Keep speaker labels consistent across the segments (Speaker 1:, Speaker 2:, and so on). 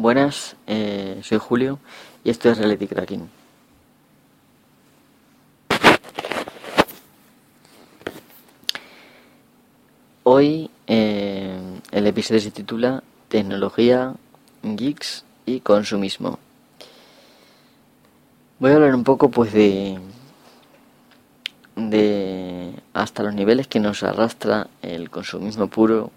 Speaker 1: Buenas, eh, soy Julio y esto es Reality Cracking. Hoy eh, el episodio se titula Tecnología, Geeks y Consumismo. Voy a hablar un poco pues de, de hasta los niveles que nos arrastra el consumismo puro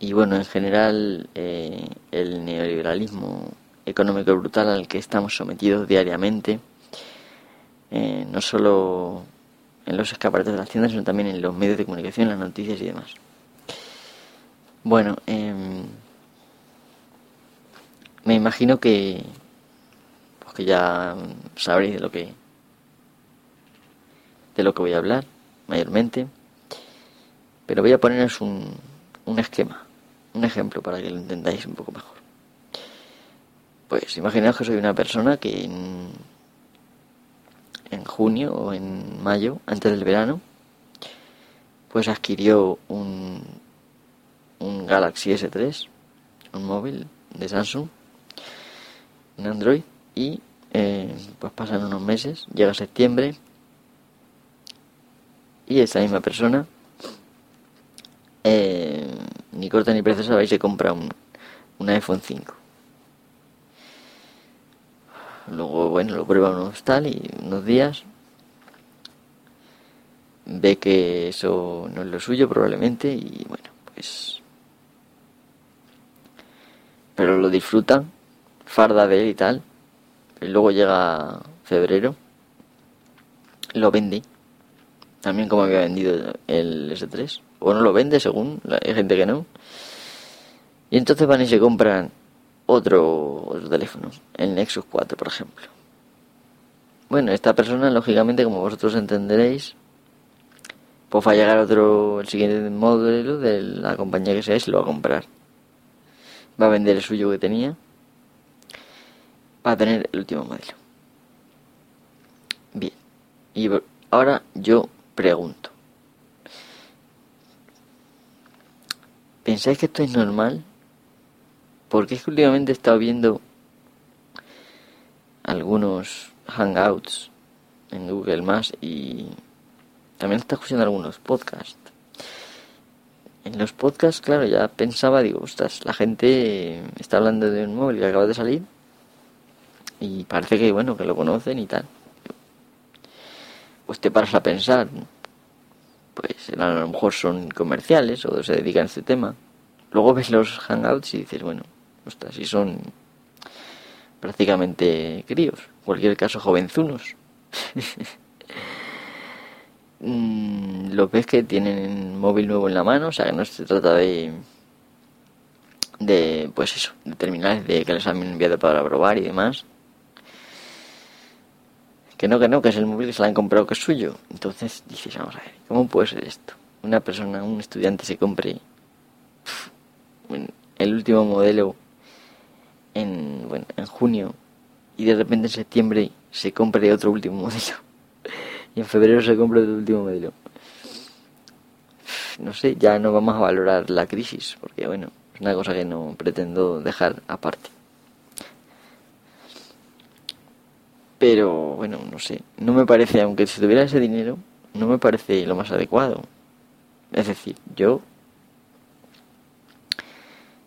Speaker 1: y bueno, en general eh, el neoliberalismo económico brutal al que estamos sometidos diariamente, eh, no solo en los escaparates de las tiendas, sino también en los medios de comunicación, las noticias y demás. Bueno, em, me imagino que, pues que ya sabréis de lo que de lo que voy a hablar mayormente, pero voy a poneros un, un esquema, un ejemplo para que lo entendáis un poco mejor. Pues imaginaos que soy una persona que en, junio o en mayo, antes del verano, pues adquirió un, un Galaxy S3, un móvil de Samsung, un Android, y eh, pues pasan unos meses, llega septiembre, y esa misma persona, eh, ni corta ni preciosa, vais se compra un, un iPhone 5. Luego, bueno, lo prueba unos tal y unos días ve que eso no es lo suyo probablemente y bueno, pues... Pero lo disfruta, farda de él y tal. Y luego llega febrero, lo vende también como había vendido el S3. O no lo vende, según hay gente que no. Y entonces van y se compran otro, otro teléfono, el Nexus 4, por ejemplo. Bueno, esta persona, lógicamente, como vosotros entenderéis, pues va a llegar otro, el siguiente modelo de la compañía que sea y se lo va a comprar. Va a vender el suyo que tenía para tener el último modelo. Bien. Y ahora yo pregunto. ¿Pensáis que esto es normal? Porque es que últimamente he estado viendo algunos hangouts en Google Más y también está escuchando algunos podcasts. En los podcasts, claro, ya pensaba, digo, ostras, la gente está hablando de un móvil que acaba de salir y parece que, bueno, que lo conocen y tal pues te paras a pensar, pues a lo mejor son comerciales o se dedican a este tema. Luego ves los hangouts y dices, bueno, ostras, si son prácticamente críos, en cualquier caso jovenzunos. Mm, lo ves que tienen móvil nuevo en la mano, o sea que no se trata de de pues eso, de terminales de que les han enviado para probar y demás, que no, que no, que es el móvil que se le han comprado que es suyo. Entonces dices, vamos a ver, ¿cómo puede ser esto? Una persona, un estudiante se compre el último modelo en, bueno, en junio y de repente en septiembre se compre otro último modelo y en febrero se compre otro último modelo. No sé, ya no vamos a valorar la crisis porque bueno, es una cosa que no pretendo dejar aparte. Pero bueno, no sé, no me parece, aunque si tuviera ese dinero, no me parece lo más adecuado. Es decir, yo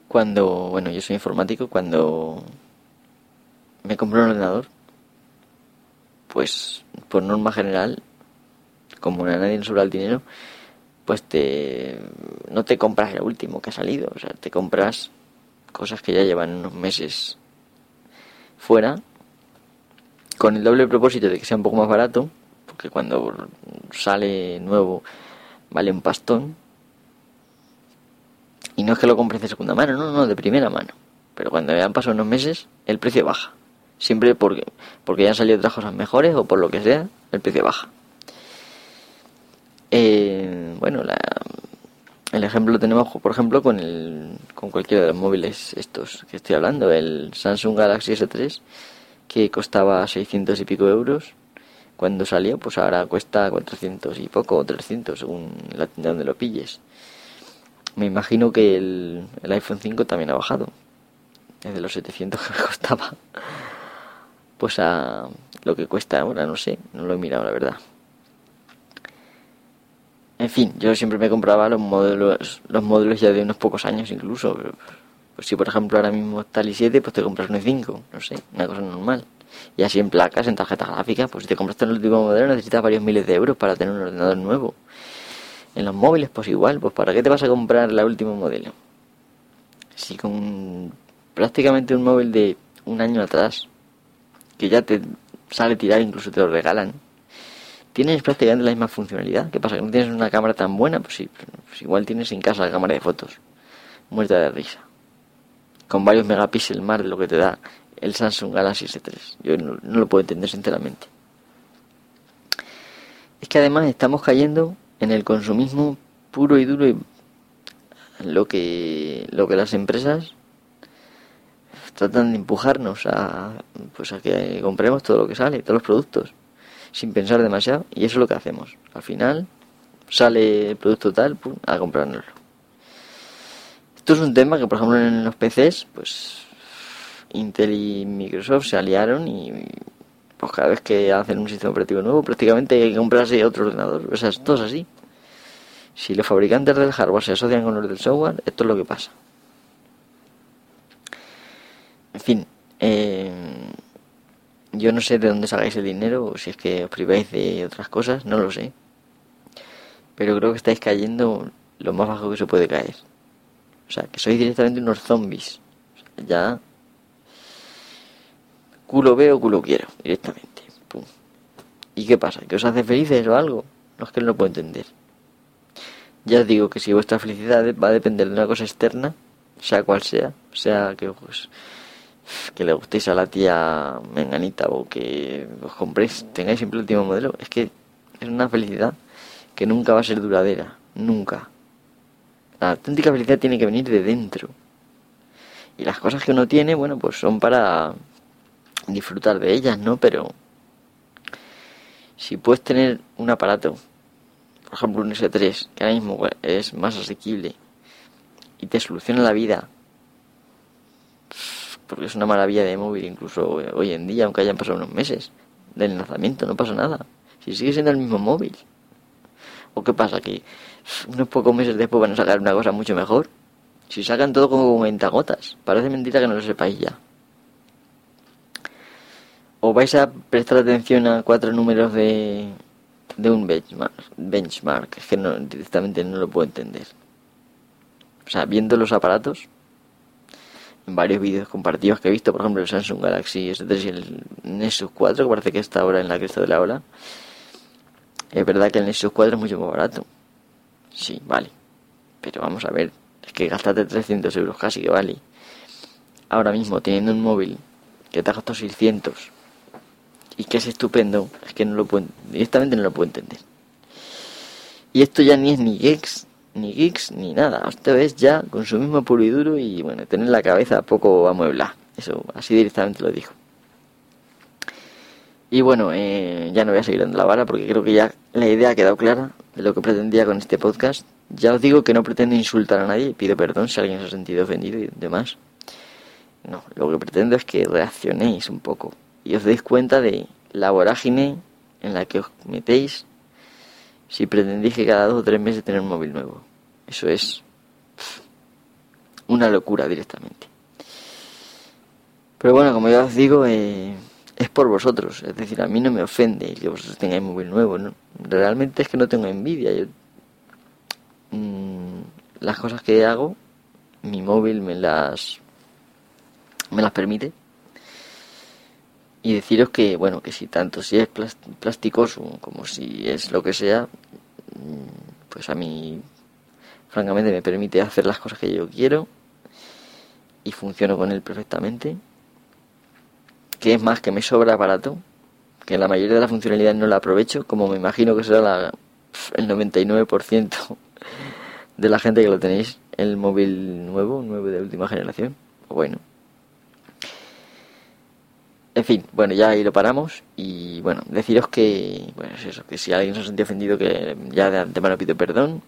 Speaker 1: cuando, bueno, yo soy informático, cuando me compré un ordenador, pues por norma general, como a nadie le sobra el dinero, pues te no te compras el último que ha salido, o sea, te compras cosas que ya llevan unos meses fuera con el doble propósito de que sea un poco más barato, porque cuando sale nuevo vale un pastón. Y no es que lo compres de segunda mano, no, no, de primera mano. Pero cuando ya han pasado unos meses, el precio baja. Siempre porque, porque ya han salido otras cosas mejores o por lo que sea, el precio baja. Eh, bueno, el ejemplo lo tenemos, por ejemplo, con, el, con cualquiera de los móviles estos que estoy hablando, el Samsung Galaxy S3 que costaba 600 y pico euros cuando salió, pues ahora cuesta 400 y poco, o 300 según la tienda donde lo pilles. Me imagino que el, el iPhone 5 también ha bajado. desde los 700 que me costaba, pues a lo que cuesta ahora, no sé, no lo he mirado la verdad. En fin, yo siempre me compraba los modelos, los módulos ya de unos pocos años incluso. Pues si por ejemplo ahora mismo está el i7, pues te compras un i5, no sé, una cosa normal. Y así en placas, en tarjetas gráficas, pues si te compraste el último modelo necesitas varios miles de euros para tener un ordenador nuevo. En los móviles, pues igual, pues ¿para qué te vas a comprar el último modelo? Si con prácticamente un móvil de un año atrás, que ya te sale tirar, incluso te lo regalan, tienes prácticamente la misma funcionalidad. ¿Qué pasa? ¿Que no tienes una cámara tan buena? Pues sí, pues igual tienes en casa la cámara de fotos. Muerta de risa. Con varios megapíxeles más de lo que te da el Samsung Galaxy S3. Yo no, lo puedo entender sinceramente. Es que además estamos cayendo en el consumismo puro y duro y lo que lo que las empresas tratan de empujarnos a pues a que compremos todo lo que sale, todos los productos sin pensar demasiado y eso es lo que hacemos. Al final sale el producto tal, a comprárnoslo. Esto es un tema que, por ejemplo, en los PCs, pues Intel y Microsoft se aliaron y pues cada vez que hacen un sistema operativo nuevo, prácticamente hay que comprarse otro ordenador. O sea, esto es así. Si los fabricantes del hardware se asocian con los del software, esto es lo que pasa. En fin, eh, yo no sé de dónde sacáis el dinero o si es que os priváis de otras cosas, no lo sé. Pero creo que estáis cayendo lo más bajo que se puede caer. O sea, que sois directamente unos zombies. ya. Culo veo, culo quiero, directamente. Pum. ¿Y qué pasa? ¿Que os hace felices o algo? No es que no lo puedo entender. Ya os digo que si vuestra felicidad va a depender de una cosa externa, sea cual sea, sea que que le gustéis a la tía menganita o que os compréis, tengáis siempre el último modelo, es que es una felicidad que nunca va a ser duradera, nunca. La auténtica felicidad tiene que venir de dentro. Y las cosas que uno tiene, bueno, pues son para disfrutar de ellas, ¿no? Pero si puedes tener un aparato, por ejemplo un S3, que ahora mismo es más asequible y te soluciona la vida porque es una maravilla de móvil incluso hoy en día, aunque hayan pasado unos meses del lanzamiento, no pasa nada. Si sigue siendo el mismo móvil. ¿O qué pasa? Que unos pocos meses después van a sacar una cosa mucho mejor. Si sacan todo como gotas, parece mentira que no lo sepáis ya. O vais a prestar atención a cuatro números de, de un benchmark, benchmark, es que no, directamente no lo puedo entender. O sea, viendo los aparatos, en varios vídeos compartidos que he visto, por ejemplo el Samsung Galaxy S3 y el Nexus 4, que parece que está ahora en la cresta de la ola. Es verdad que el Nexus 4 es mucho más barato. Sí, vale. Pero vamos a ver, es que gastaste 300 euros casi que vale. Ahora mismo, teniendo un móvil que te ha costado 600 y que es estupendo, es que no lo puedo, directamente no lo puedo entender. Y esto ya ni es ni Gex ni geeks, ni nada. Esto es ya consumismo puro y duro y bueno, tener la cabeza poco amueblada. Eso, así directamente lo dijo. Y bueno, eh, ya no voy a seguir dando la vara porque creo que ya la idea ha quedado clara de lo que pretendía con este podcast. Ya os digo que no pretendo insultar a nadie, pido perdón si alguien se ha sentido ofendido y demás. No, lo que pretendo es que reaccionéis un poco y os deis cuenta de la vorágine en la que os metéis si pretendéis que cada dos o tres meses tener un móvil nuevo. Eso es una locura directamente. Pero bueno, como ya os digo, eh, es por vosotros. Es decir, a mí no me ofende que vosotros tengáis móvil nuevo. ¿no? Realmente es que no tengo envidia. Yo, mm, las cosas que hago, mi móvil me las, me las permite y deciros que, bueno, que si tanto si es plasticoso como si es lo que sea, mm, pues a mí, francamente, me permite hacer las cosas que yo quiero y funciono con él perfectamente. Que es más, que me sobra aparato, que la mayoría de las funcionalidades no la aprovecho, como me imagino que será la, el 99% de la gente que lo tenéis, el móvil nuevo, nuevo de última generación. Bueno, en fin, bueno, ya ahí lo paramos y bueno, deciros que, bueno, es eso, que si alguien se ha sentido ofendido, que ya de antemano pido perdón,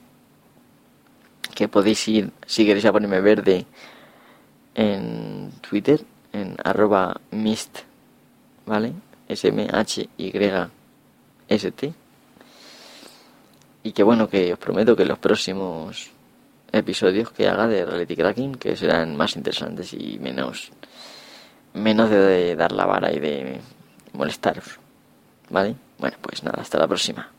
Speaker 1: que podéis ir, si queréis a ponerme verde, en Twitter arroba mist, ¿vale? S-M-H-Y-S-T. Y que bueno, que os prometo que los próximos episodios que haga de Reality Cracking, que serán más interesantes y menos, menos de dar la vara y de molestaros. ¿Vale? Bueno, pues nada, hasta la próxima.